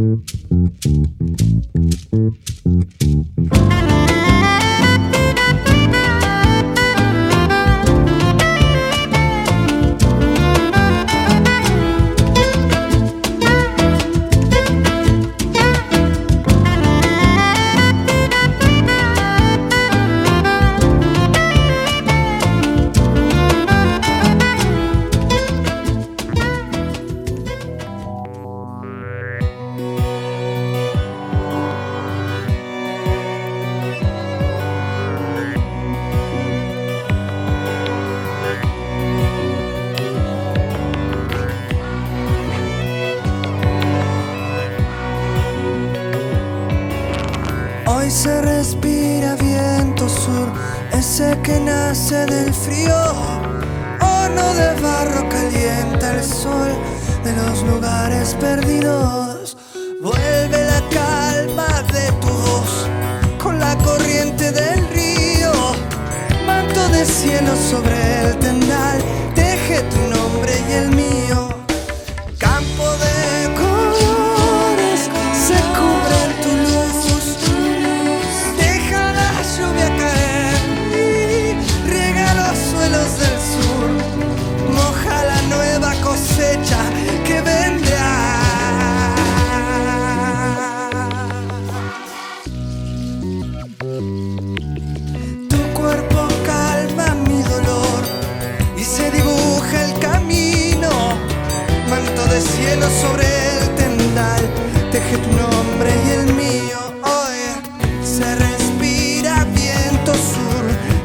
Mm-hmm.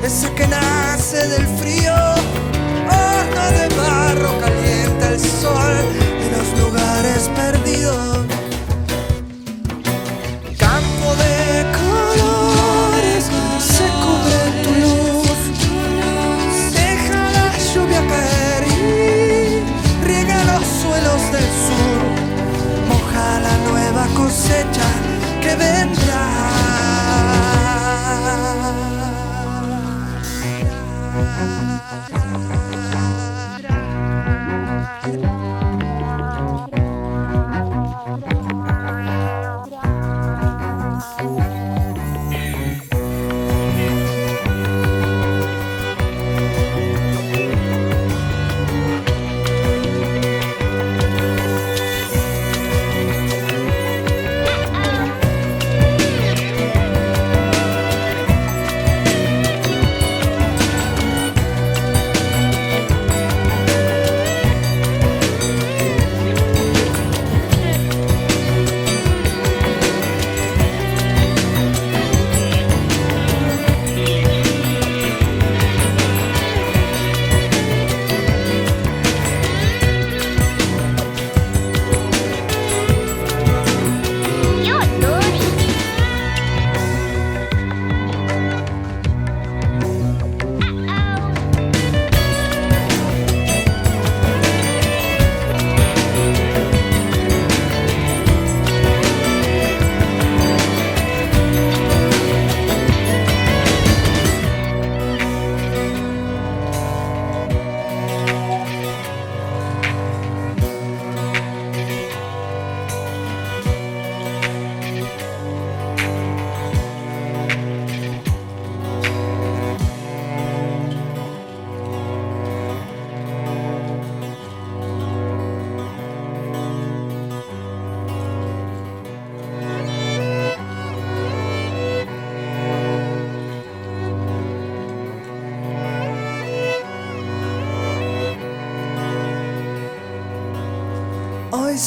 ese que nace del frío.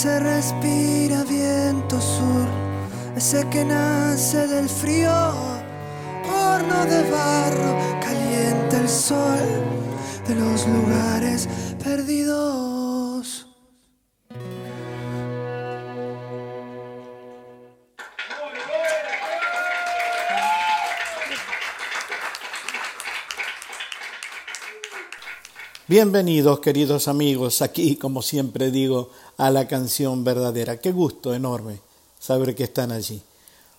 Se respira viento sur, ese que nace del frío, horno de barro, caliente el sol de los lugares Bienvenidos queridos amigos, aquí como siempre digo, a la canción verdadera. Qué gusto enorme saber que están allí.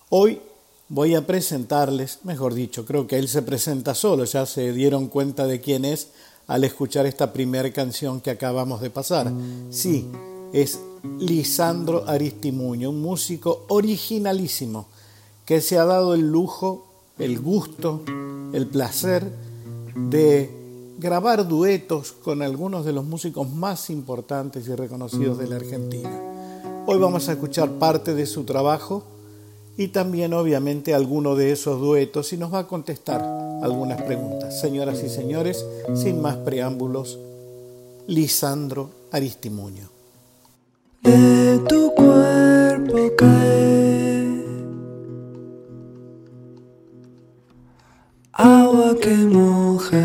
Hoy voy a presentarles, mejor dicho, creo que él se presenta solo, ya se dieron cuenta de quién es al escuchar esta primera canción que acabamos de pasar. Sí, es Lisandro Aristimuño, un músico originalísimo que se ha dado el lujo, el gusto, el placer de grabar duetos con algunos de los músicos más importantes y reconocidos de la Argentina. Hoy vamos a escuchar parte de su trabajo y también obviamente alguno de esos duetos y nos va a contestar algunas preguntas. Señoras y señores, sin más preámbulos, Lisandro Aristimuño. De tu cuerpo cae agua que moja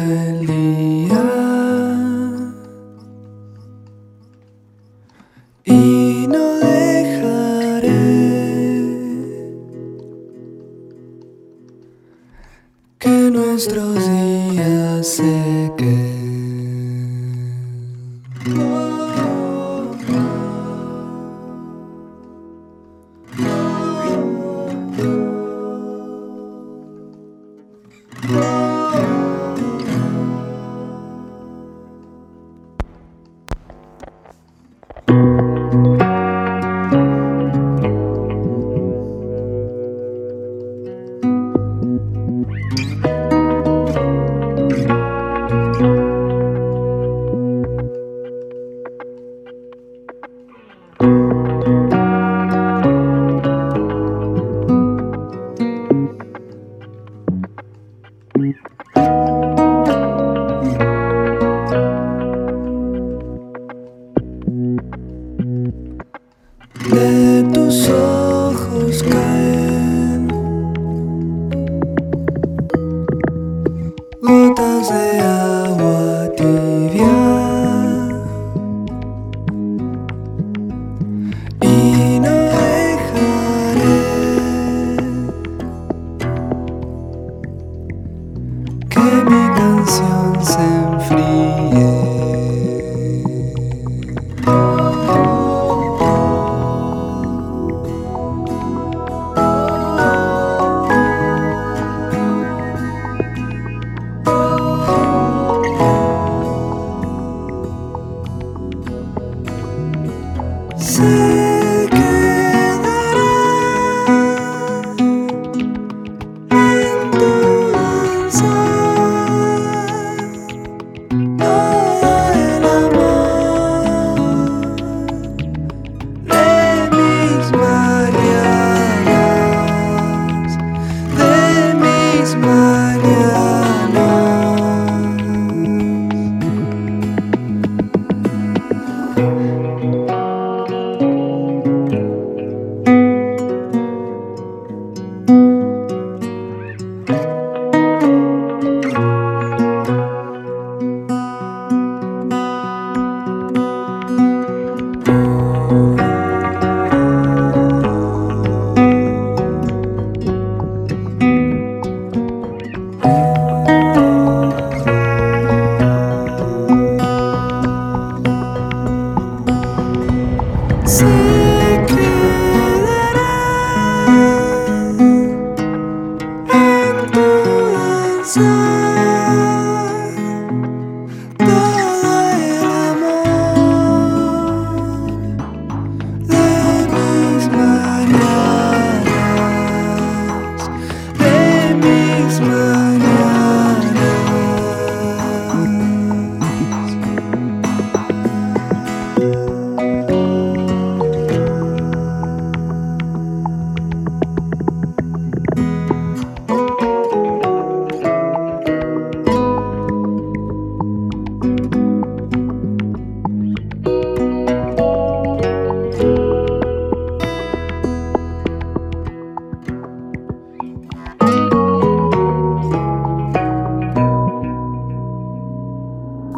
say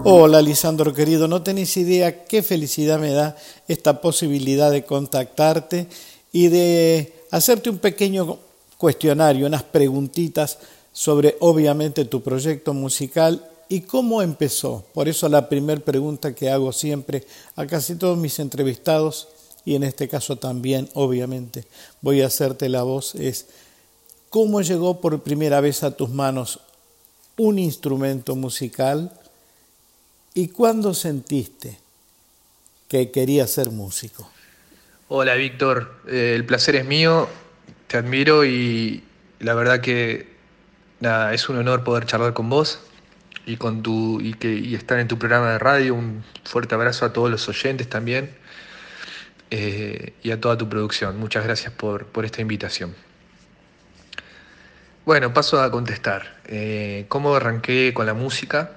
Hola Lisandro querido, no tenéis idea qué felicidad me da esta posibilidad de contactarte y de hacerte un pequeño cuestionario, unas preguntitas sobre obviamente tu proyecto musical y cómo empezó. Por eso la primera pregunta que hago siempre a casi todos mis entrevistados y en este caso también obviamente voy a hacerte la voz es ¿cómo llegó por primera vez a tus manos un instrumento musical? ¿Y cuándo sentiste que querías ser músico? Hola Víctor, eh, el placer es mío, te admiro y la verdad que es un honor poder charlar con vos y, con tu, y, que, estar en tu programa de radio. Un fuerte abrazo a todos los oyentes también eh, y a toda tu producción. Muchas gracias por, por esta invitación. Bueno, paso a contestar. Eh, ¿Cómo arranqué con la música?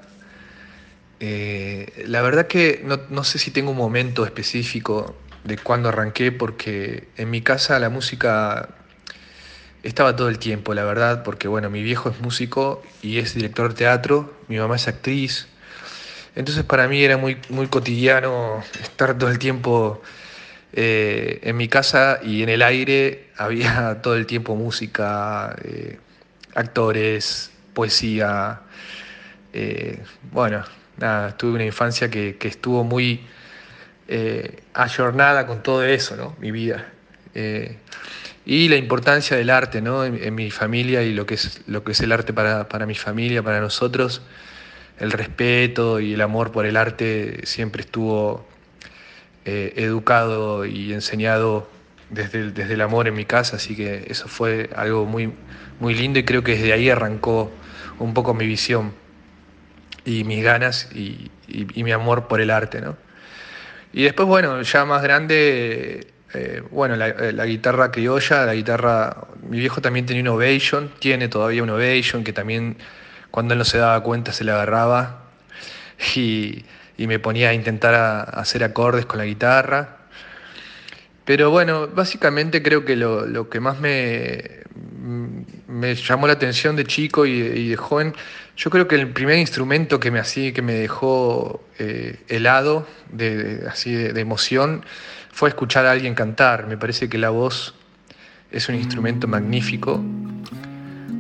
Eh, la verdad que no, no, sé si tengo un momento específico de cuándo arranqué, porque en mi casa la música estaba todo el tiempo, la verdad, porque bueno, mi viejo es músico y es director de teatro, mi mamá es actriz, entonces para mí era muy, muy cotidiano estar todo el tiempo eh, en mi casa y en el aire había todo el tiempo música, eh, actores, poesía, bueno, tuve una infancia que, que estuvo muy eh, ayornada con todo eso, ¿no? Mi vida. Eh, y la importancia del arte ¿no? en, mi familia y lo que es, lo que es el arte para, para, mi familia, para nosotros. El respeto y el amor por el arte siempre estuvo eh, educado y enseñado desde el, desde el amor en mi casa, así que eso fue algo muy, muy lindo y creo que desde ahí arrancó un poco mi visión y mis ganas y, mi amor por el arte. ¿no? Y después, bueno, ya más grande eh, bueno, la, eh, la, guitarra criolla, la guitarra. Mi viejo también tenía un Ovation, tiene todavía un Ovation que también cuando él no se daba cuenta se le agarraba y, me ponía a intentar a hacer acordes con la guitarra. Pero bueno, básicamente creo que lo, lo que más me, me, llamó la atención de chico y, y, de joven, yo creo que el primer instrumento que me, así, que me dejó eh, helado, de, así de, emoción, fue escuchar a alguien cantar. Me parece que la voz es un instrumento magnífico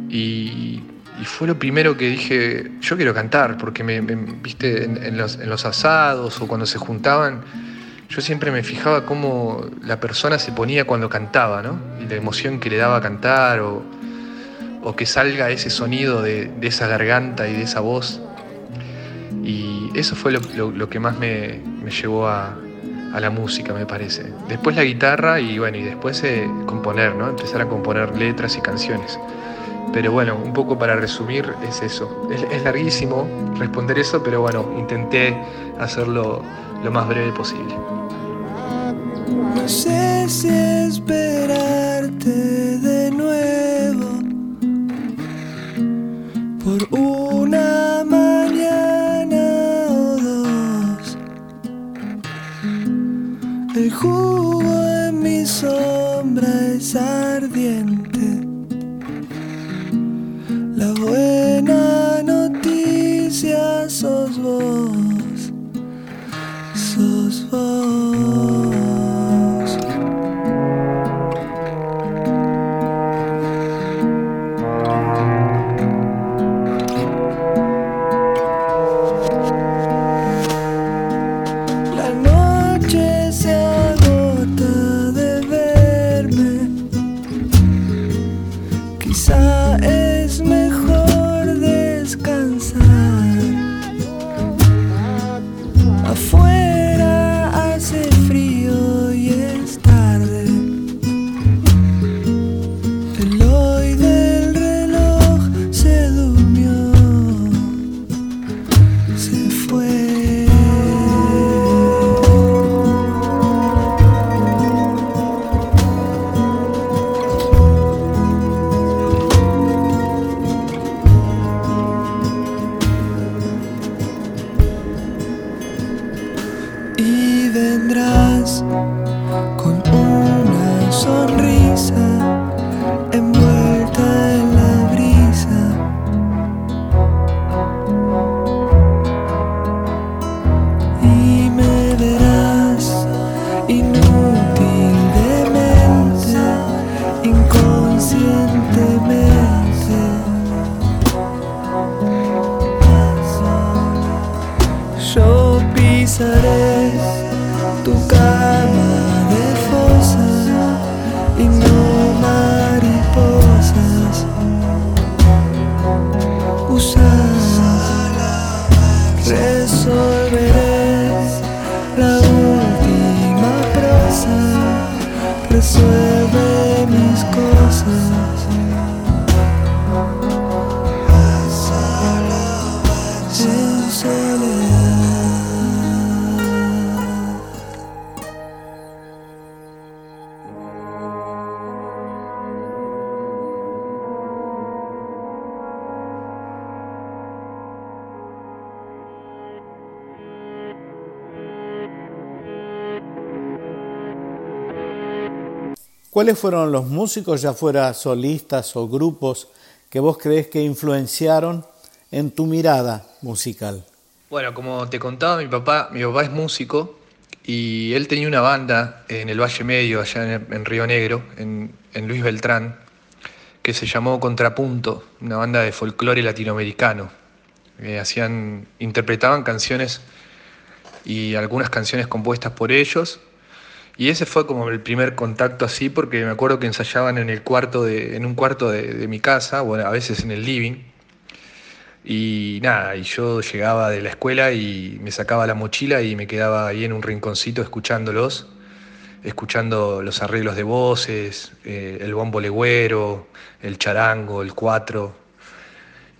y, y fue lo primero que dije, yo quiero cantar, porque me, viste en, los, en, los, asados o cuando se juntaban, yo siempre me fijaba cómo la persona se ponía cuando cantaba, ¿no? Y la emoción que le daba a cantar o, o que salga ese sonido de, de, esa garganta y de esa voz. Y eso fue lo, que más me, me llevó a, a la música, me parece. Después la guitarra y bueno, y después eh, componer, ¿no? Empezar a componer letras y canciones. Pero bueno, un poco para resumir es eso. Es, es larguísimo responder eso, pero bueno, intenté hacerlo lo más breve posible. No sé si esperarte de nuevo por una mañana o dos. El jugo en mi sombra es ardiente. La buena noticia sos vos, sos vos. 岁。¿Cuáles fueron los músicos, ya fuera solistas o grupos, que vos crees que influenciaron en tu mirada musical? Bueno, como te contaba, mi papá, mi papá es músico y él tenía una banda en el Valle Medio, allá en, Río Negro, en, en Luis Beltrán, que se llamó Contrapunto, una banda de folclore latinoamericano. Eh, hacían, interpretaban canciones y algunas canciones compuestas por ellos. Y ese fue como el primer contacto así, porque me acuerdo que ensayaban en el cuarto de, en un cuarto de, mi casa, bueno, a veces en el living. Y nada, y yo llegaba de la escuela y me sacaba la mochila y me quedaba ahí en un rinconcito escuchándolos, escuchando los arreglos de voces, eh, el bombo legüero, el charango, el cuatro.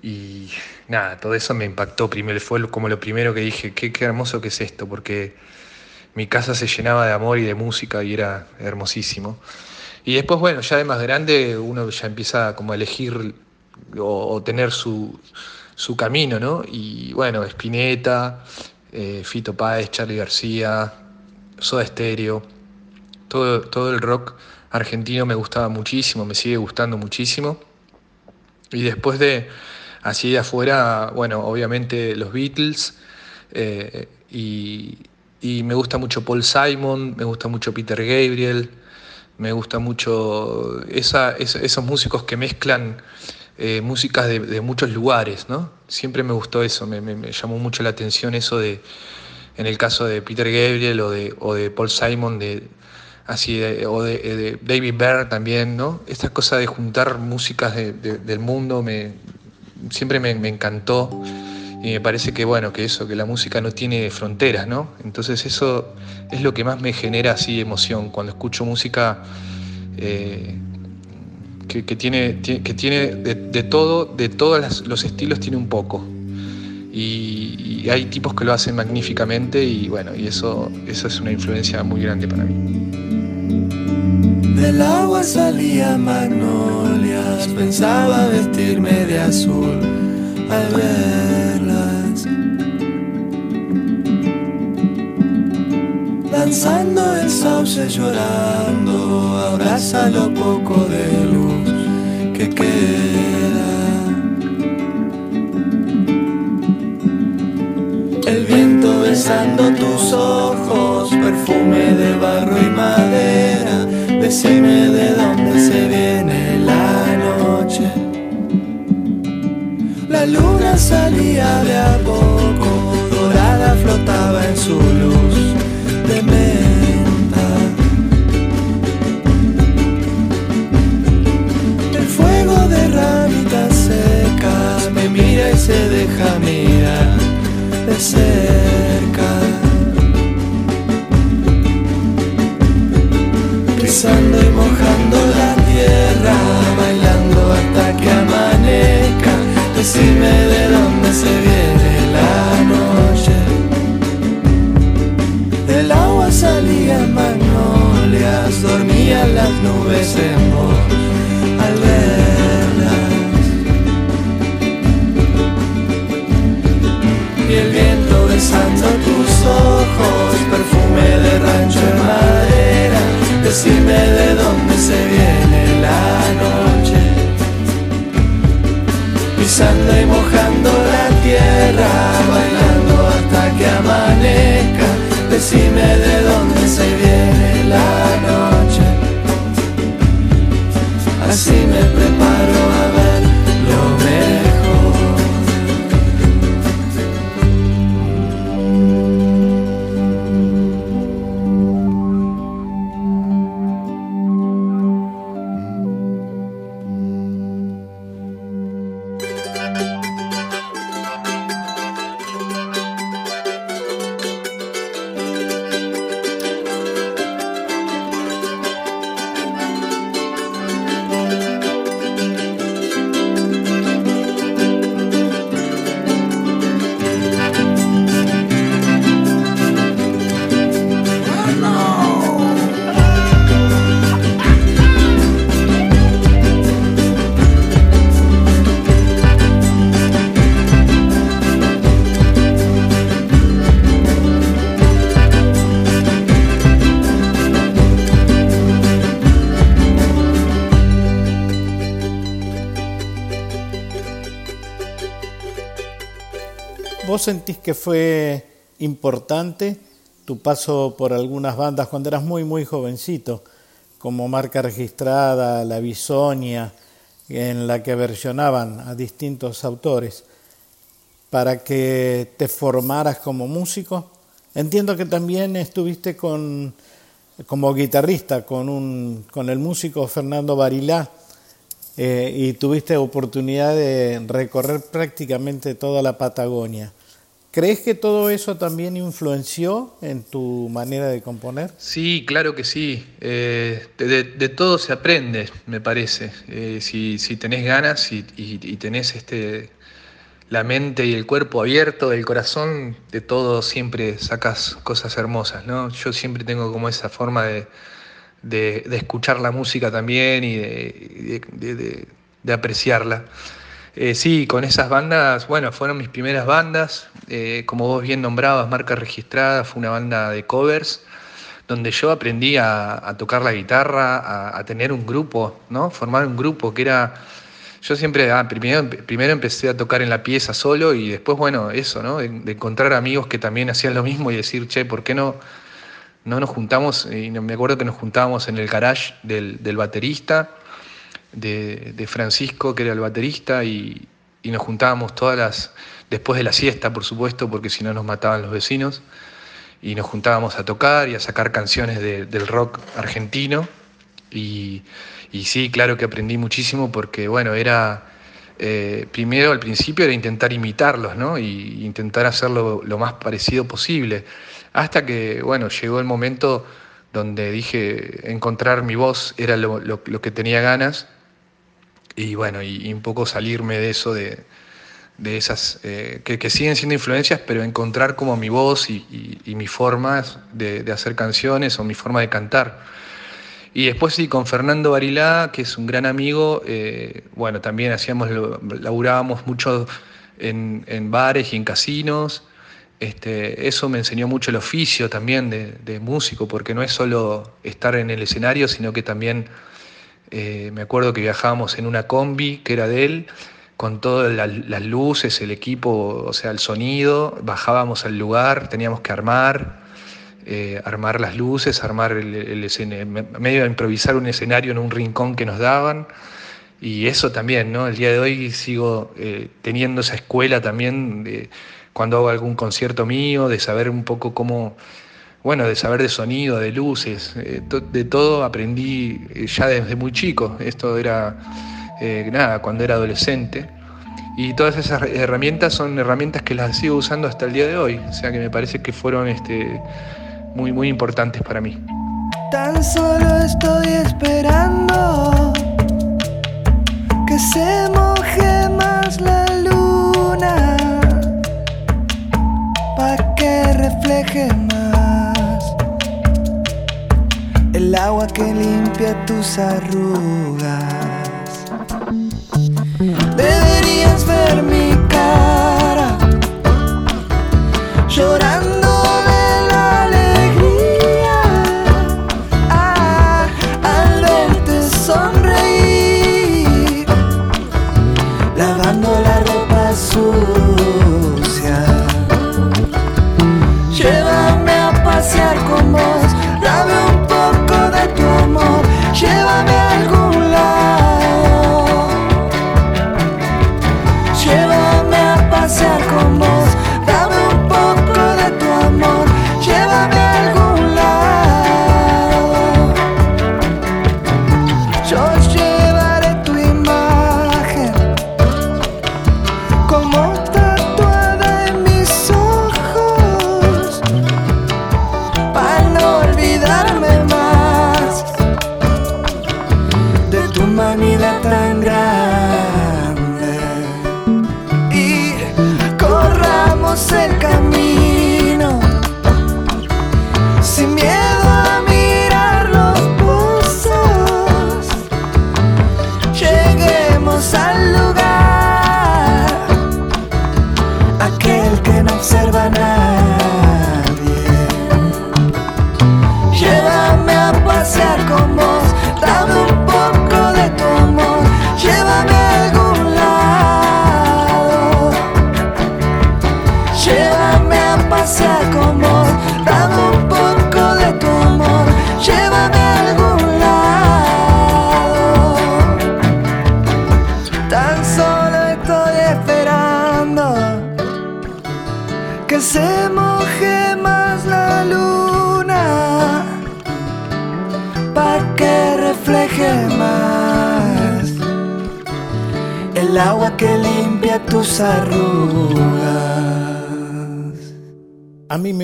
Y nada, todo eso me impactó primero, fue como lo primero que dije, qué, qué hermoso que es esto, porque mi casa se llenaba de amor y de música y era hermosísimo. Y después, bueno, ya de más grande uno ya empieza como a elegir o, tener su, su camino, ¿no? Y bueno, Spinetta, eh, Fito Páez, Charlie García, Soda Stereo, todo, todo el rock argentino me gustaba muchísimo, me sigue gustando muchísimo. Y después de, así de afuera, bueno, obviamente los Beatles, eh, y, y me gusta mucho Paul Simon, me gusta mucho Peter Gabriel, me gusta mucho esa, esa- esos músicos que mezclan eh, músicas de, muchos lugares, ¿no? Siempre me gustó eso, me, llamó mucho la atención eso de, en el caso de Peter Gabriel o de, o de Paul Simon, de, así de- o de, eh, de David Byrne también, ¿no? Esta cosa de juntar músicas de- de- del mundo me, siempre me encantó y me parece que bueno, que eso, que la música no tiene fronteras, ¿no? Entonces eso es lo que más me genera así emoción cuando escucho música eh, que, que tiene, tie- que tiene de, de todo, de todos los estilos tiene un poco. Y, hay tipos que lo hacen magníficamente y bueno, y eso, eso es una influencia muy grande para mí. Del agua salía magnolias, pensaba vestirme de azul al verlas. Danzando el sauce llorando, abraza lo poco de luz que queda. El viento besando tus ojos, perfume de barro y madera. Decime de dónde se viene la noche. La luna salía de a poco, dorada flotaba en su luz se deja mirar de cerca. Pisando y mojando la tierra, bailando hasta que amanezca. Decime de dónde se viene la noche. Del agua salían magnolias, dormían las nubes en vos madera. Decime de dónde se viene la noche, pisando y mojando la tierra, bailando hasta que amanezca. Decime de dónde se viene la noche. Así me preparo ¿Vos sentís que fue importante tu paso por algunas bandas cuando eras muy, muy jovencito, como marca registrada, La Bisonia, en la que versionaban a distintos autores, para que te formaras como músico? Entiendo que también estuviste con, como guitarrista con, un, con el músico Fernando Barilá eh, y tuviste oportunidad de recorrer prácticamente toda la Patagonia. ¿Crees que todo eso también influenció en tu manera de componer? Sí, claro que sí. Eh, de, todo se aprende, me parece. Eh, si, si, tenés ganas y, y, tenés este, la mente y el cuerpo abierto, el corazón, de todo siempre sacas cosas hermosas, ¿no? Yo siempre tengo como esa forma de, de, escuchar la música también y de, apreciarla. Eh, sí, con esas bandas, bueno, fueron mis primeras bandas, eh, como vos bien nombrabas, marca registrada, fue una banda de covers, donde yo aprendí a, tocar la guitarra, a, tener un grupo, ¿no? Formar un grupo que era... Yo siempre, ah, primero, primero empecé a tocar en la pieza solo y después, bueno, eso, ¿no? De, encontrar amigos que también hacían lo mismo y decir, che, ¿por qué no no nos juntamos, y me acuerdo que nos juntábamos en el garage del, baterista, de, Francisco, que era el baterista, y, nos juntábamos todas las, después de la siesta, por supuesto, porque si no nos mataban los vecinos, y nos juntábamos a tocar y a sacar canciones del rock argentino. Y, sí, claro que aprendí muchísimo porque, bueno, era, eh, primero al principio era intentar imitarlos, ¿no? Y intentar hacerlo lo más parecido posible. Hasta que, bueno, llegó el momento donde dije encontrar mi voz era lo, que tenía ganas y bueno, y, un poco salirme de eso, de, esas eh, que, siguen siendo influencias, pero encontrar como mi voz y, y, mis formas de, hacer canciones o mi forma de cantar. Y después sí, con Fernando Barilá, que es un gran amigo, eh, bueno, también hacíamos, laburábamos mucho en, en bares y en casinos, este, eso me enseñó mucho el oficio también de, músico, porque no es solo estar en el escenario, sino que también eh, me acuerdo que viajábamos en una combi que era de él, con todas las luces, el equipo, o sea, el sonido, bajábamos al lugar, teníamos que armar, eh, armar las luces, armar el, escenario, medio improvisar un escenario en un rincón que nos daban. Y eso también, ¿no? El día de hoy sigo eh, teniendo esa escuela también de cuando hago algún concierto mío, de saber un poco cómo, bueno, de saber de sonido, de luces, eh, de todo aprendí eh, ya desde muy chico. Esto era, eh, nada, cuando era adolescente. Y todas esas herramientas son herramientas que las sigo usando hasta el día de hoy. O sea que me parece que fueron este, muy, muy importantes para mí. Tan solo estoy esperando que se moje más la refleje el agua que limpia tus arrugas. Deberías ver mi cara llorando. Ah, sonreír, lavando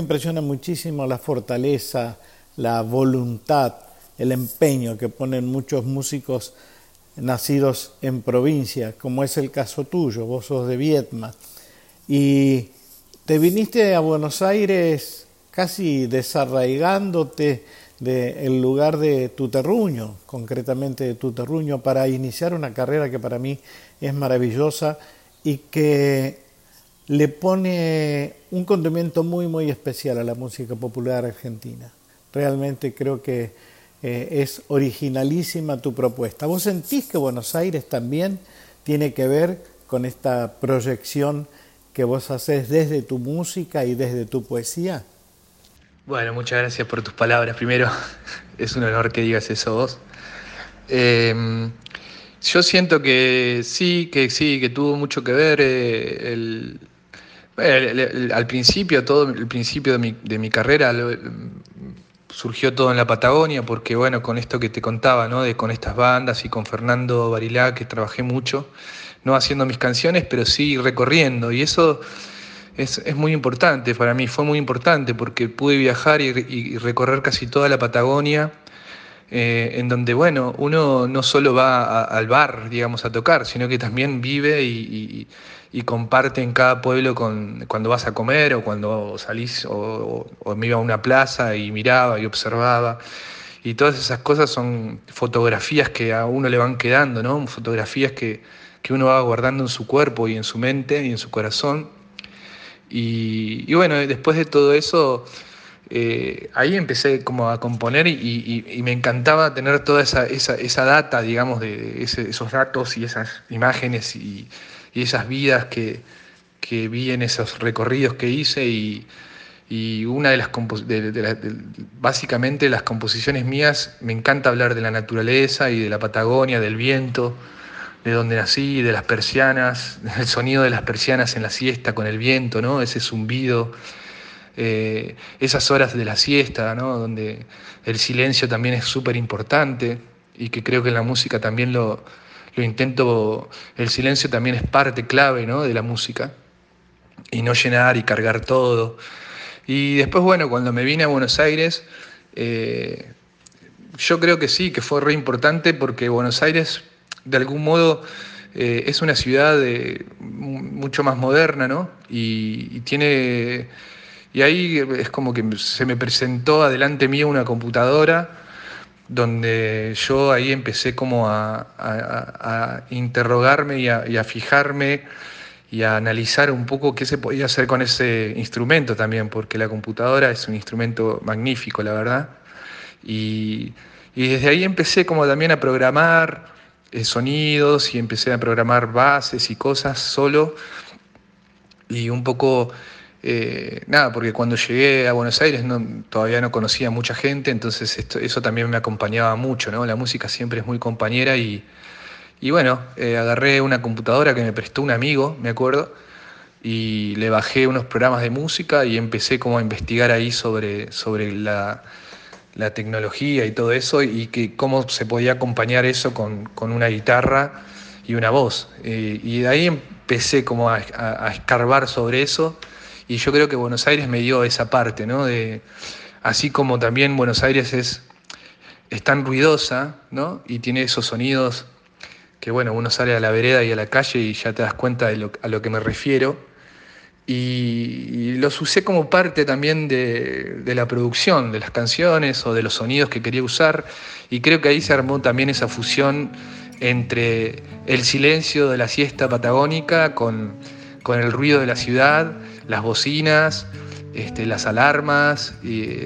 impresiona muchísimo la fortaleza, la voluntad, el empeño que ponen muchos músicos nacidos en provincia, como es el caso tuyo, vos sos de Vietma, y te viniste a Buenos Aires casi desarraigándote del lugar de tu terruño, concretamente de tu terruño, para iniciar una carrera que para mí es maravillosa y que le pone un condimento muy, muy especial a la música popular argentina. Realmente creo que eh, es originalísima tu propuesta. ¿Vos sentís que Buenos Aires también tiene que ver con esta proyección que vos haces desde tu música y desde tu poesía? Bueno, muchas gracias por tus palabras. Primero, es un honor que digas eso vos. Em, yo siento que sí, que sí, que tuvo mucho que ver eh, el, al principio, todo el principio de mi, de mi carrera surgió todo en la Patagonia, porque bueno, con esto que te contaba, ¿no? De, con estas bandas y con Fernando Barilá, que trabajé mucho, no haciendo mis canciones, pero sí recorriendo. Y eso es, muy importante para mí, fue muy importante porque pude viajar y, recorrer casi toda la Patagonia, eh, en donde, bueno, uno no solo va al bar, digamos, a tocar, sino que también vive y, comparte en cada pueblo con, cuando vas a comer o cuando salís o, me iba a una plaza y miraba y observaba. Y todas esas cosas son fotografías que a uno le van quedando, ¿no? Fotografías que, que uno va guardando en su cuerpo y en su mente y en su corazón y, bueno, después de todo eso, eh, ahí empecé como a componer y, me encantaba tener toda esa, esa, data, digamos, de esos datos y esas imágenes y, esas vidas que, vi en esos recorridos que hice y, una de las, básicamente las composiciones mías, me encanta hablar de la naturaleza y de la Patagonia, del viento, de donde nací, de las persianas, el sonido de las persianas en la siesta con el viento, ¿no? ese zumbido, eh, esas horas de la siesta, ¿no? donde el silencio también es súper importante y que creo que en la música también lo, lo, intento, el silencio también es parte clave ¿no? de la música y no llenar y cargar todo. Y después, bueno, cuando me vine a Buenos Aires, eh, yo creo que sí, que fue re importante porque Buenos Aires de algún modo eh, es una ciudad mucho más moderna, ¿no? Y, tiene. Y ahí es como que se me presentó adelante mío una computadora donde yo ahí empecé como a, interrogarme y, a, fijarme y a analizar un poco qué se podía hacer con ese instrumento también, porque la computadora es un instrumento magnífico, la verdad. Y, desde ahí empecé como también a programar, eh, sonidos y empecé a programar bases y cosas solo. Y un poco, eh, nada, porque cuando llegué a Buenos Aires todavía no conocía mucha gente, entonces eso también me acompañaba mucho, ¿no? La música siempre es muy compañera y, y bueno, eh, agarré una computadora que me prestó un amigo, me acuerdo, y le bajé unos programas de música y empecé como a investigar ahí sobre, sobre la la tecnología y todo eso, y que cómo se podía acompañar eso con, una guitarra y una voz. Eh, y de ahí empecé como a, escarbar sobre eso, y yo creo que Buenos Aires me dio esa parte, ¿no? De, así como también Buenos Aires es, es tan ruidosa, ¿no? Y tiene esos sonidos que, bueno, uno sale a la vereda y a la calle y ya te das cuenta de lo, a lo que me refiero y, los usé como parte también de, la producción de las canciones o de los sonidos que quería usar y creo que ahí se armó también esa fusión entre el silencio de la siesta patagónica con, el ruido de la ciudad, las bocinas, este, las alarmas, y,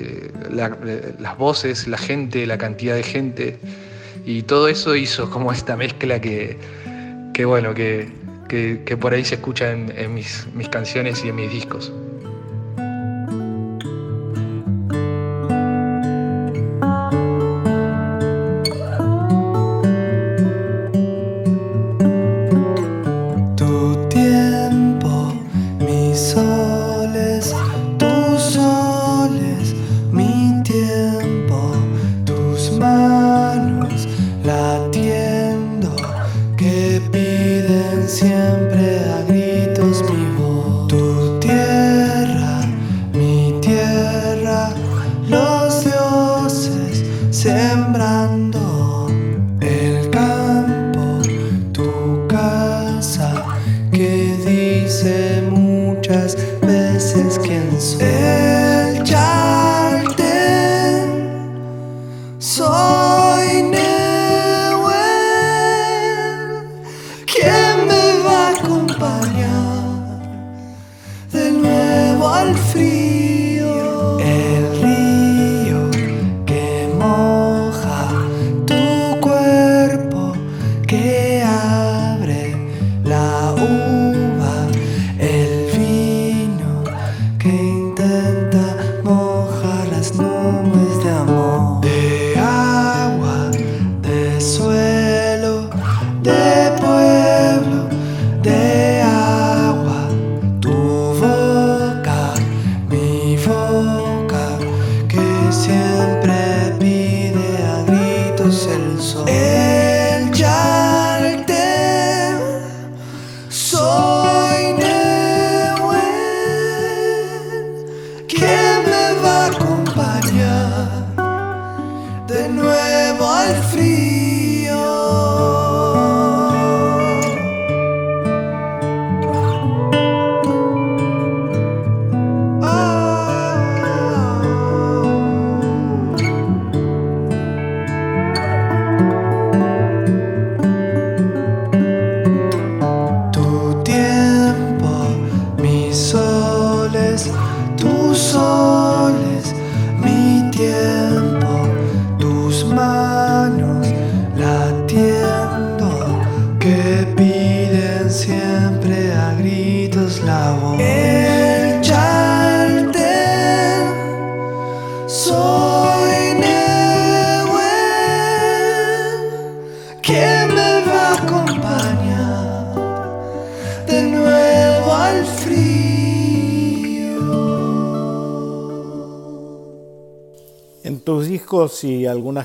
las voces, la gente, la cantidad de gente y todo eso hizo como esta mezcla que, que bueno, que, que, por ahí se escucha en, mis, mis canciones y en mis discos.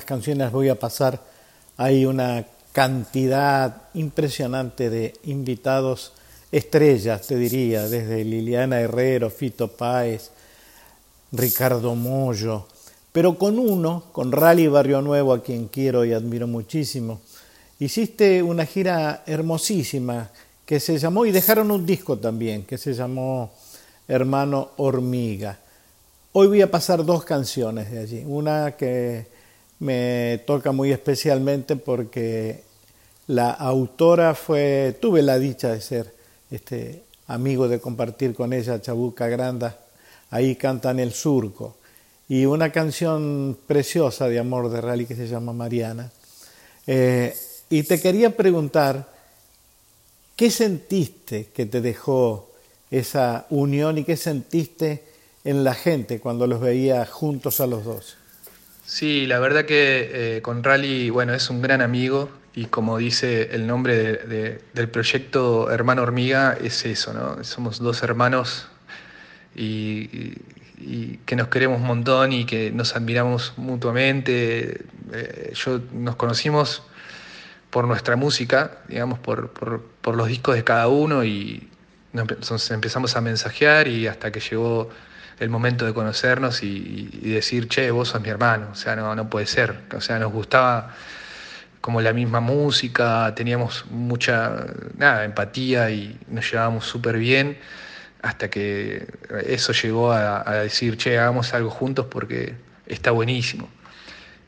Canciones voy a pasar, hay una cantidad impresionante de invitados estrellas, te diría, desde Liliana Herrero, Fito Páez, Ricardo Mollo, pero con uno, con Rally Barrio Nuevo, a quien quiero y admiro muchísimo, hiciste una gira hermosísima que se llamó, y dejaron un disco también, que se llamó Hermano Hormiga. Hoy voy a pasar dos canciones de allí. Una que me toca muy especialmente porque la autora fue, tuve la dicha de ser este amigo de compartir con ella Chabuca Granda. Ahí cantan El Surco. Y una canción preciosa de amor de Rally que se llama Mariana. Eh, y te quería preguntar, ¿qué sentiste que te dejó esa unión y qué sentiste en la gente cuando los veía juntos a los dos? Sí, la verdad que eh, con Rally, bueno, es un gran amigo y como dice el nombre de- de- del proyecto Hermano Hormiga, es eso, ¿no? Somos dos hermanos y, que nos queremos un montón y que nos admiramos mutuamente. Eh, yo nos conocimos por nuestra música, digamos, por, por- por los discos de cada uno y nos nos empezamos a mensajear y hasta que llegó el momento de conocernos y, decir, che, vos sos mi hermano, o sea, no, no puede ser, o sea, nos gustaba como la misma música, teníamos mucha, nada, empatía y nos llevábamos súper bien hasta que eso llegó a, decir, che, hagamos algo juntos porque está buenísimo.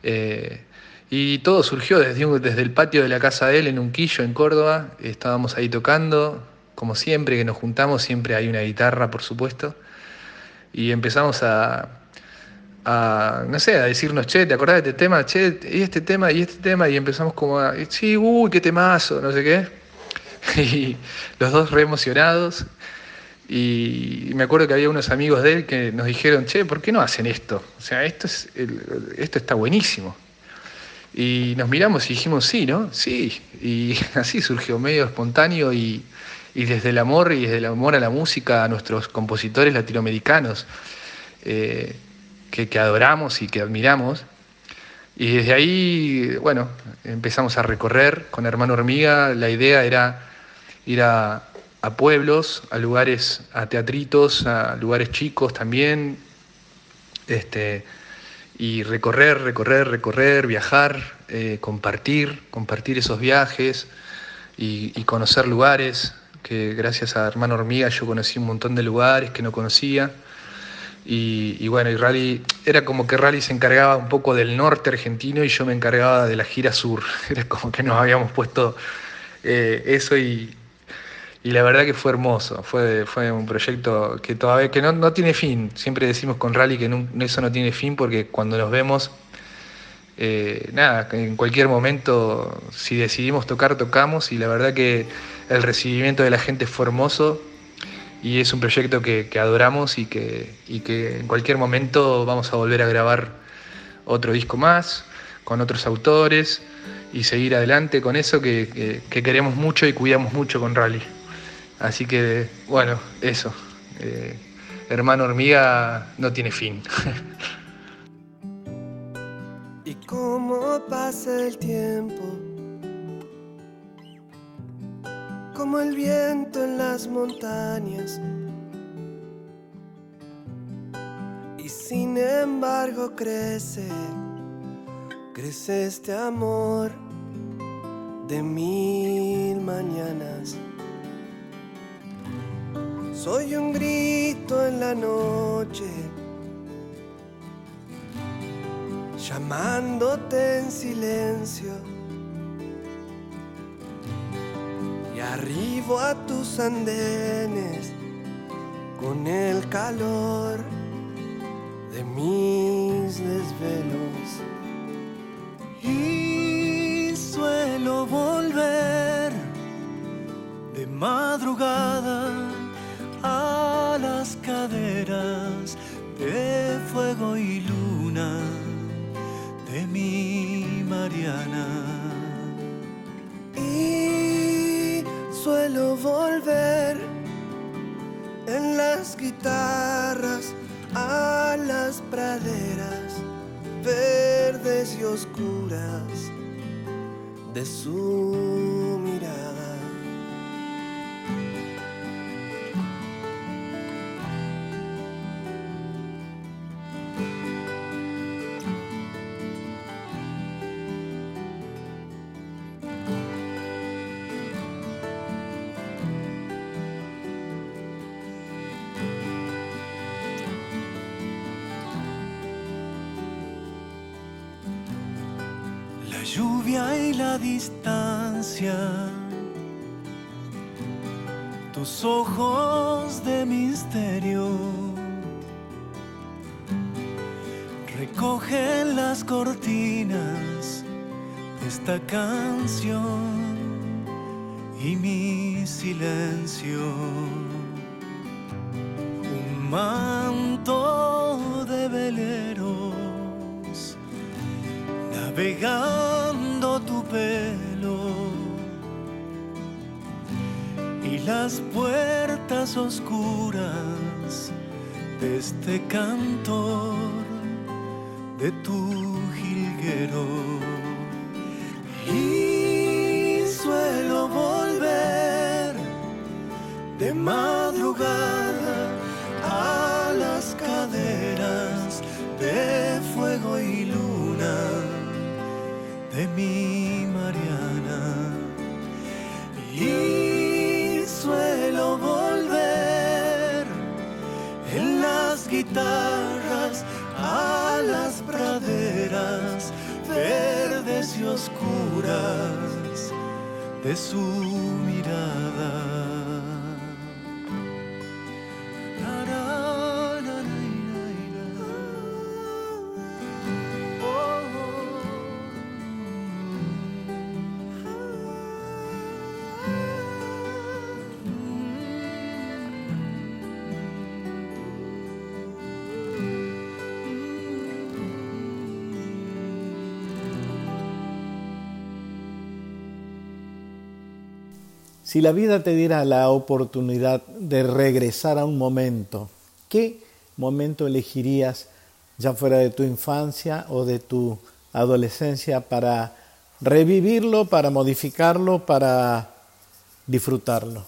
Eh, y todo surgió desde, un- desde el patio de la casa de él en Unquillo, en Córdoba. Estábamos ahí tocando, como siempre que nos juntamos, siempre hay una guitarra, por supuesto. Y empezamos a, no sé, a decirnos, che, ¿te acordás de este tema? Che, y este tema, y este tema. Y empezamos como a, sí, uy, qué temazo, no sé qué. Y los dos re emocionados. Y me acuerdo que había unos amigos de él que nos dijeron, che, ¿por qué no hacen esto? O sea, esto, es esto está buenísimo. Y nos miramos y dijimos, sí, ¿no? Sí. Y así surgió medio espontáneo y, y desde el amor y desde el amor a la música a nuestros compositores latinoamericanos eh, que, que adoramos y que admiramos. Y desde ahí, bueno, empezamos a recorrer con Hermano Hormiga. La idea era ir a, a pueblos, a lugares, a teatritos, a lugares chicos también, este, y recorrer, recorrer, recorrer, viajar, eh, compartir, compartir esos viajes y, y conocer lugares, que gracias a Hermano Hormiga yo conocí un montón de lugares que no conocía. Y, bueno, y Rally, era como que Rally se encargaba un poco del norte argentino y yo me encargaba de la gira sur. Era como que nos habíamos puesto eh, eso y, y la verdad que fue hermoso. Fue, fue un proyecto que todavía que no, no tiene fin. Siempre decimos con Rally que eso no tiene fin porque cuando nos vemos, eh, nada, en cualquier momento, si decidimos tocar, tocamos y la verdad que el recibimiento de la gente fue hermoso y es un proyecto que, adoramos y que, en cualquier momento vamos a volver a grabar otro disco más, con otros autores y seguir adelante con eso que, que- que queremos mucho y cuidamos mucho con Rally. Así que, bueno, eso. Eh, Hermano Hormiga no tiene fin. Y cómo pasa el tiempo, como el viento en las montañas. Y sin embargo crece, crece este amor de mil mañanas. Soy un grito en la noche llamándote en silencio. Arribo a tus andenes con el calor de mis desvelos. Y suelo volver de madrugada a las caderas de fuego y luna de mi Mariana. Guitarras a las praderas verdes y oscuras de su cortinas de esta canción y mi silencio. Un manto de veleros navegando tu pelo y las puertas oscuras de este cantor de tu jilguero. Y suelo volver de madrugada a las caderas de fuego y luna de mi Mariana. Y suelo volver en las guitarras verdes y oscuras de su mirada. Si la vida te diera la oportunidad de regresar a un momento, ¿qué momento elegirías, ya fuera de tu infancia o de tu adolescencia, para revivirlo, para modificarlo, para disfrutarlo?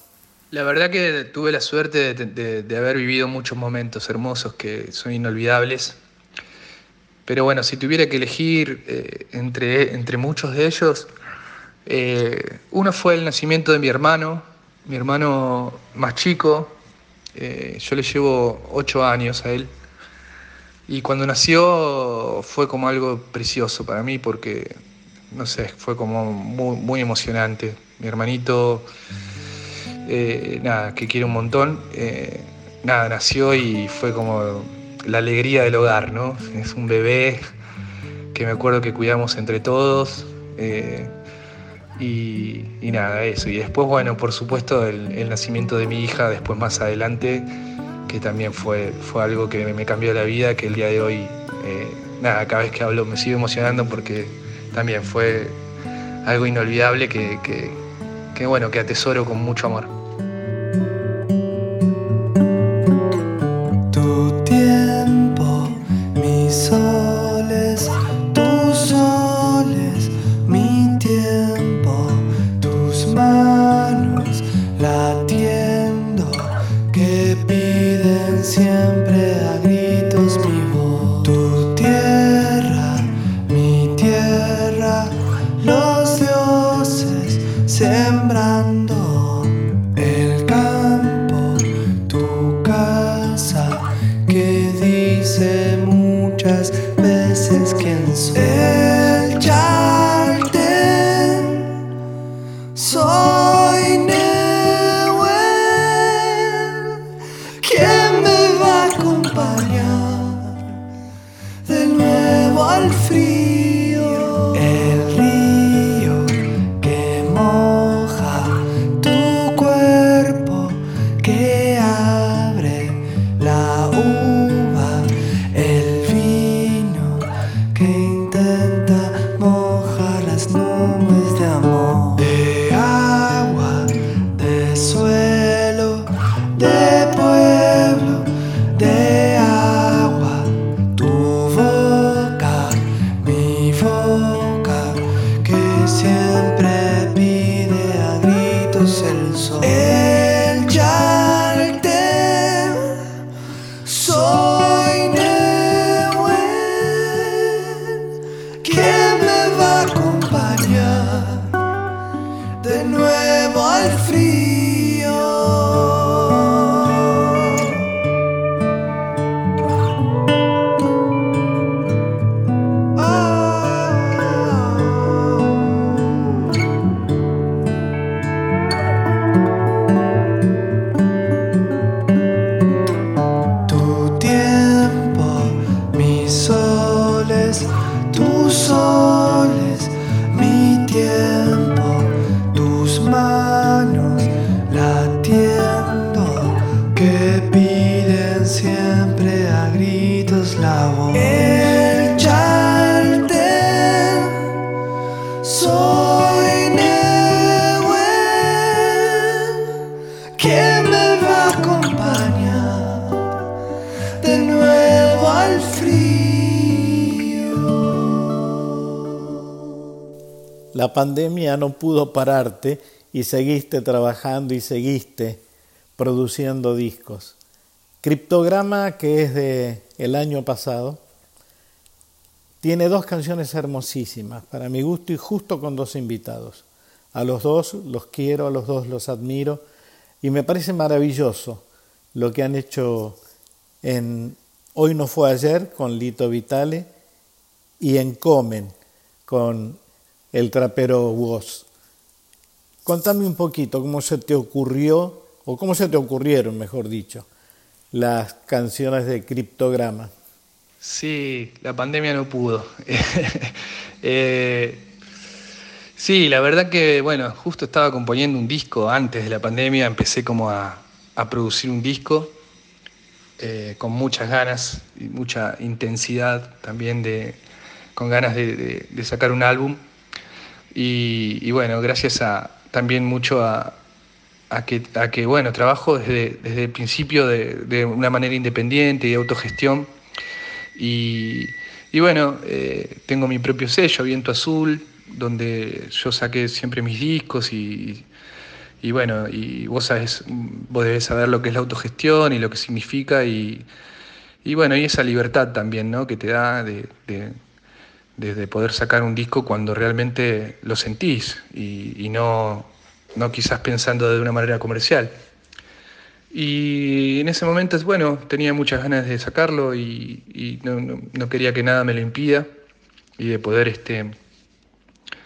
La verdad que tuve la suerte de, haber vivido muchos momentos hermosos que son inolvidables. Pero bueno, si tuviera que elegir eh, entre, entre muchos de ellos, eh, uno fue el nacimiento de mi hermano, mi hermano más chico. eh, yo le llevo ocho años a él. Y cuando nació fue como algo precioso para mí porque, no sé, fue como muy, emocionante. Mi hermanito eh, nada, que quiero un montón. nada, nació y fue como la alegría del hogar, ¿no? Es un bebé que me acuerdo que cuidamos entre todos. Y, nada, eso. Y después, bueno, por supuesto, el, nacimiento de mi hija, después más adelante, que también fue, fue algo que me, cambió la vida, que el día de hoy, eh, nada, cada vez que hablo me sigo emocionando porque también fue algo inolvidable que, que, bueno, que atesoro con mucho amor. Pandemia no pudo pararte y seguiste trabajando y seguiste produciendo discos. Criptograma, que es de el año pasado, tiene dos canciones hermosísimas, para mi gusto y justo con dos invitados. A los dos los quiero, a los dos los admiro y me parece maravilloso lo que han hecho en Hoy no fue ayer con Lito Vitale y en Comen con el trapero Woz. Contame un poquito cómo se te ocurrió, o cómo se te ocurrieron, mejor dicho, las canciones de Criptograma. Sí, la pandemia no pudo. Eh, sí, la verdad que, bueno, justo estaba componiendo un disco antes de la pandemia, empecé como a, producir un disco eh, con muchas ganas y mucha intensidad también de, con ganas de- de sacar un álbum. Y, bueno, gracias a, también mucho a, a que, a que, bueno, trabajo desde, desde el principio de, de una manera independiente y de autogestión. Y, y bueno, eh, tengo mi propio sello, Viento Azul, donde yo saqué siempre mis discos y, y bueno, y vos sabés, vos debés saber lo que es la autogestión y lo que significa y, y bueno, y esa libertad también, ¿no? Que te da de- de- de poder sacar un disco cuando realmente lo sentís y, no, no quizás pensando de una manera comercial. Y en ese momento, bueno, tenía muchas ganas de sacarlo y, no, no- quería que nada me lo impida y de poder este,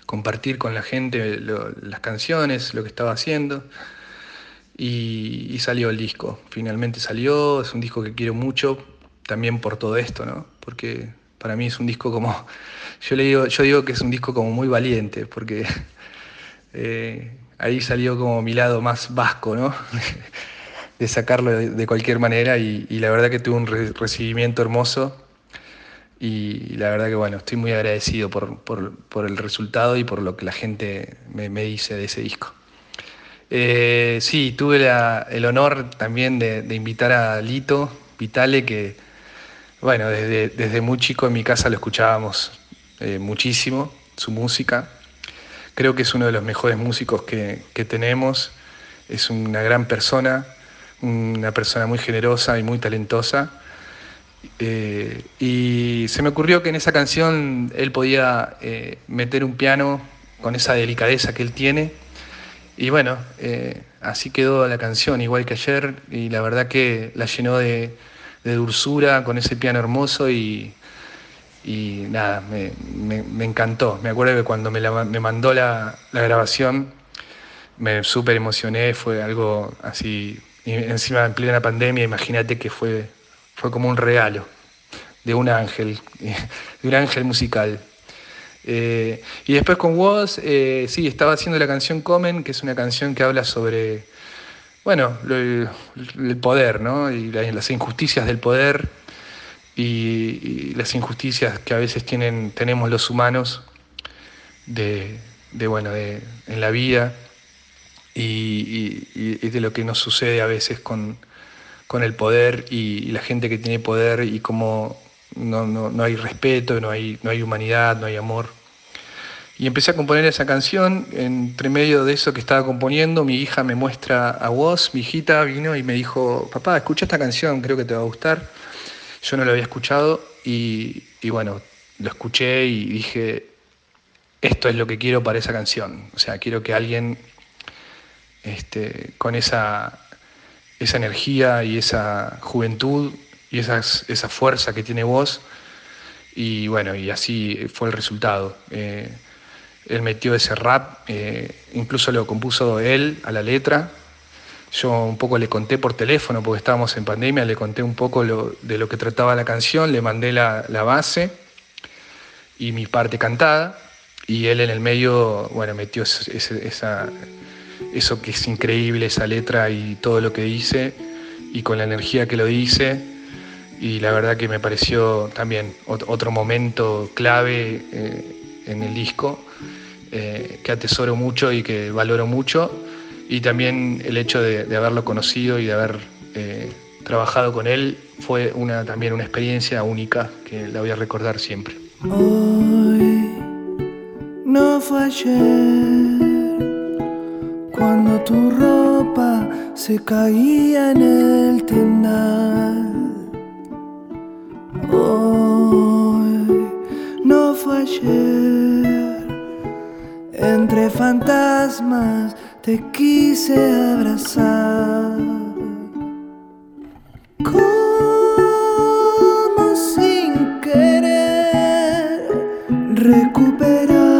compartir con la gente las canciones, lo que estaba haciendo. Y, y salió el disco, finalmente salió, es un disco que quiero mucho, también por todo esto, ¿no? Porque para mí es un disco como, yo le digo, yo digo que es un disco como muy valiente, porque eh, ahí salió como mi lado más vasco, ¿no? de sacarlo de, cualquier manera y, la verdad que tuvo un re- recibimiento hermoso y la verdad que bueno, estoy muy agradecido por, por- el resultado y por lo que la gente me, dice de ese disco. Eh, sí, tuve el honor también de, de invitar a Lito Vitale, que bueno, desde, desde muy chico en mi casa lo escuchábamos eh, muchísimo, su música. Creo que es uno de los mejores músicos que, que tenemos, es una gran persona, una persona muy generosa y muy talentosa. Eh, y se me ocurrió que en esa canción él podía eh, meter un piano con esa delicadeza que él tiene Y bueno, así quedó la canción, igual que ayer, y la verdad que la llenó de, de dulzura con ese piano hermoso y, y nada, me, me- me encantó. Me acuerdo que cuando me, la- me mandó la, la grabación, me súper emocioné, fue algo así, y encima en plena pandemia, imagínate que fue, fue como un regalo de un ángel, de un ángel musical. Eh, y después con Woz, eh, sí, estaba haciendo la canción Comen, que es una canción que habla sobre, bueno, el, el poder, ¿no? Y la- las injusticias del poder y, las injusticias que a veces tienen, tenemos los humanos de, de, bueno, de, en la vida y, y- y- de lo que nos sucede a veces con, con el poder y, y la gente que tiene poder y cómo no, no- no hay respeto, no hay, no hay humanidad, no hay amor. Y empecé a componer esa canción, entre medio de eso que estaba componiendo, mi hija me muestra a vos, mi hijita vino y me dijo, papá, escucha esta canción, creo que te va a gustar. Yo no lo había escuchado y, y bueno, lo escuché y dije, esto es lo que quiero para esa canción. O sea, quiero que alguien este, con esa, esa energía y esa juventud y esas- esa fuerza que tiene vos. Y bueno, y así fue el resultado. Eh, él metió ese rap, eh, incluso lo compuso él a la letra. Yo un poco le conté por teléfono, porque estábamos en pandemia, le conté un poco de lo que trataba la canción, le mandé la, base y mi parte cantada, y él en el medio, bueno, metió ese- eso que es increíble, esa letra y todo lo que dice, y con la energía que lo dice, y la verdad que me pareció también ot- otro momento clave eh, en el disco, eh, que atesoro mucho y que valoro mucho, y también el hecho de, de haberlo conocido y de haber eh, trabajado con él fue una, también una experiencia única que la voy a recordar siempre. Hoy no fue ayer cuando tu ropa se caía en el tendal. Hoy no fue ayer entre fantasmas te quise abrazar. Como sin querer recuperar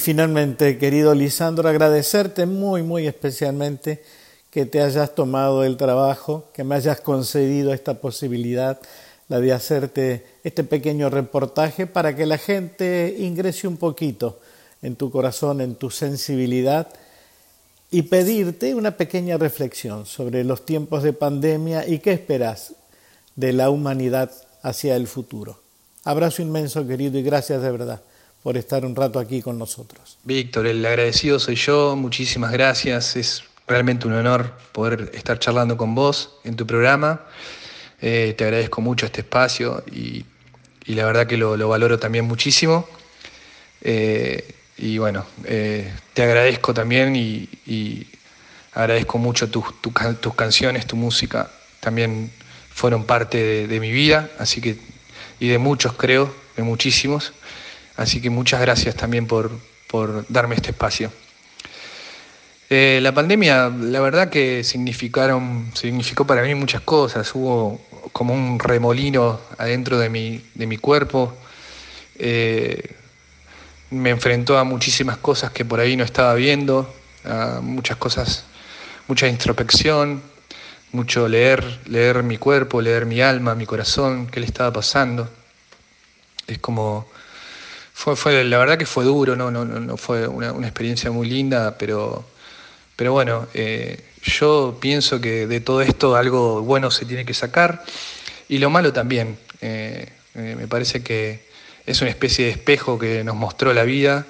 finalmente, querido Lisandro, agradecerte muy, muy especialmente que te hayas tomado el trabajo, que me hayas concedido esta posibilidad la de hacerte este pequeño reportaje para que la gente ingrese un poquito en tu corazón, en tu sensibilidad y pedirte una pequeña reflexión sobre los tiempos de pandemia y qué esperas de la humanidad hacia el futuro. Abrazo inmenso, querido, y gracias de verdad por estar un rato aquí con nosotros. Víctor, el agradecido soy yo, muchísimas gracias, es realmente un honor poder estar charlando con vos en tu programa. Eh, te agradezco mucho este espacio y, la verdad que lo, lo valoro también muchísimo. Eh, y bueno, eh, te agradezco también y, y agradezco mucho tus, tu, tus canciones, tu música. También fueron parte de, de, mi vida, así que, y de muchos creo, de muchísimos. Así que muchas gracias también por, por darme este espacio. Eh, la pandemia, la verdad que significaron, significó para mí muchas cosas. Hubo como un remolino adentro de mi, de mi cuerpo. Eh, me enfrentó a muchísimas cosas que por ahí no estaba viendo, a muchas cosas, mucha introspección, mucho leer, leer mi cuerpo, leer mi alma, mi corazón, qué le estaba pasando. Es como, fue, la verdad que fue duro, no, fue una, experiencia muy linda, pero, pero bueno, eh, yo pienso que de todo esto algo bueno se tiene que sacar y lo malo también. Eh, eh, me parece que es una especie de espejo que nos mostró la vida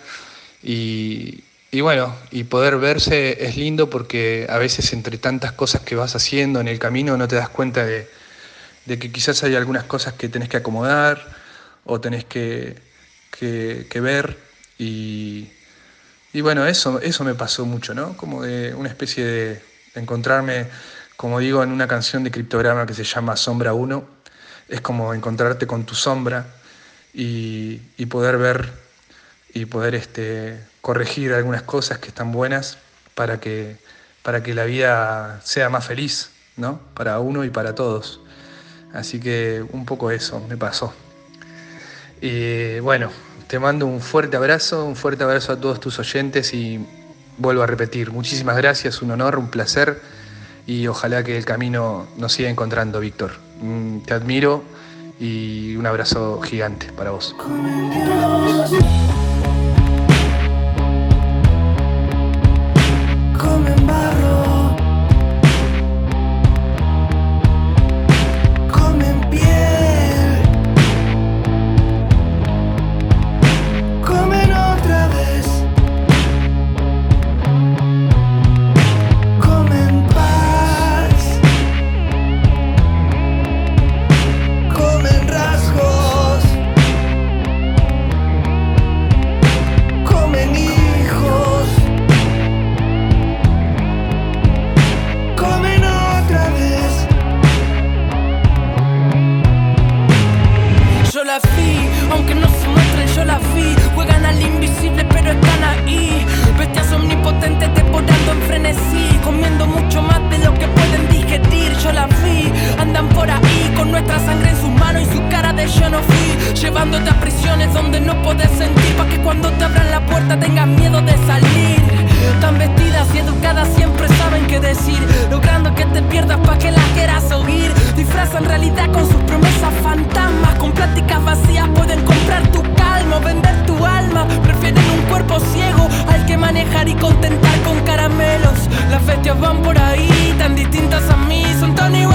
y, y, bueno, y poder verse es lindo porque a veces entre tantas cosas que vas haciendo en el camino no te das cuenta de, de que quizás hay algunas cosas que tenés que acomodar o tenés que, que, que ver y, y, bueno, eso, eso me pasó mucho, ¿no? Como de una especie de encontrarme, como digo, en una canción de criptograma que se llama Sombra 1, es como encontrarte con tu sombra y, y poder ver y poder este, corregir algunas cosas que están buenas para que, para que la vida sea más feliz, ¿no? Para uno y para todos. Así que un poco eso me pasó. Y bueno, te mando un fuerte abrazo, un fuerte abrazo a todos tus oyentes y vuelvo a repetir, muchísimas gracias, un honor, un placer y ojalá que el camino nos siga encontrando, Víctor. Mm, te admiro y un abrazo gigante para vos. De salir. Tan vestidas y educadas siempre saben qué decir. Logrando que te pierdas pa' que las quieras oír. Disfrazan realidad con sus promesas fantasmas. Con pláticas vacías pueden comprar tu calma vender tu alma. Prefieren un cuerpo ciego al que manejar y contentar con caramelos. Las bestias van por ahí, tan distintas a mí, son tan iguales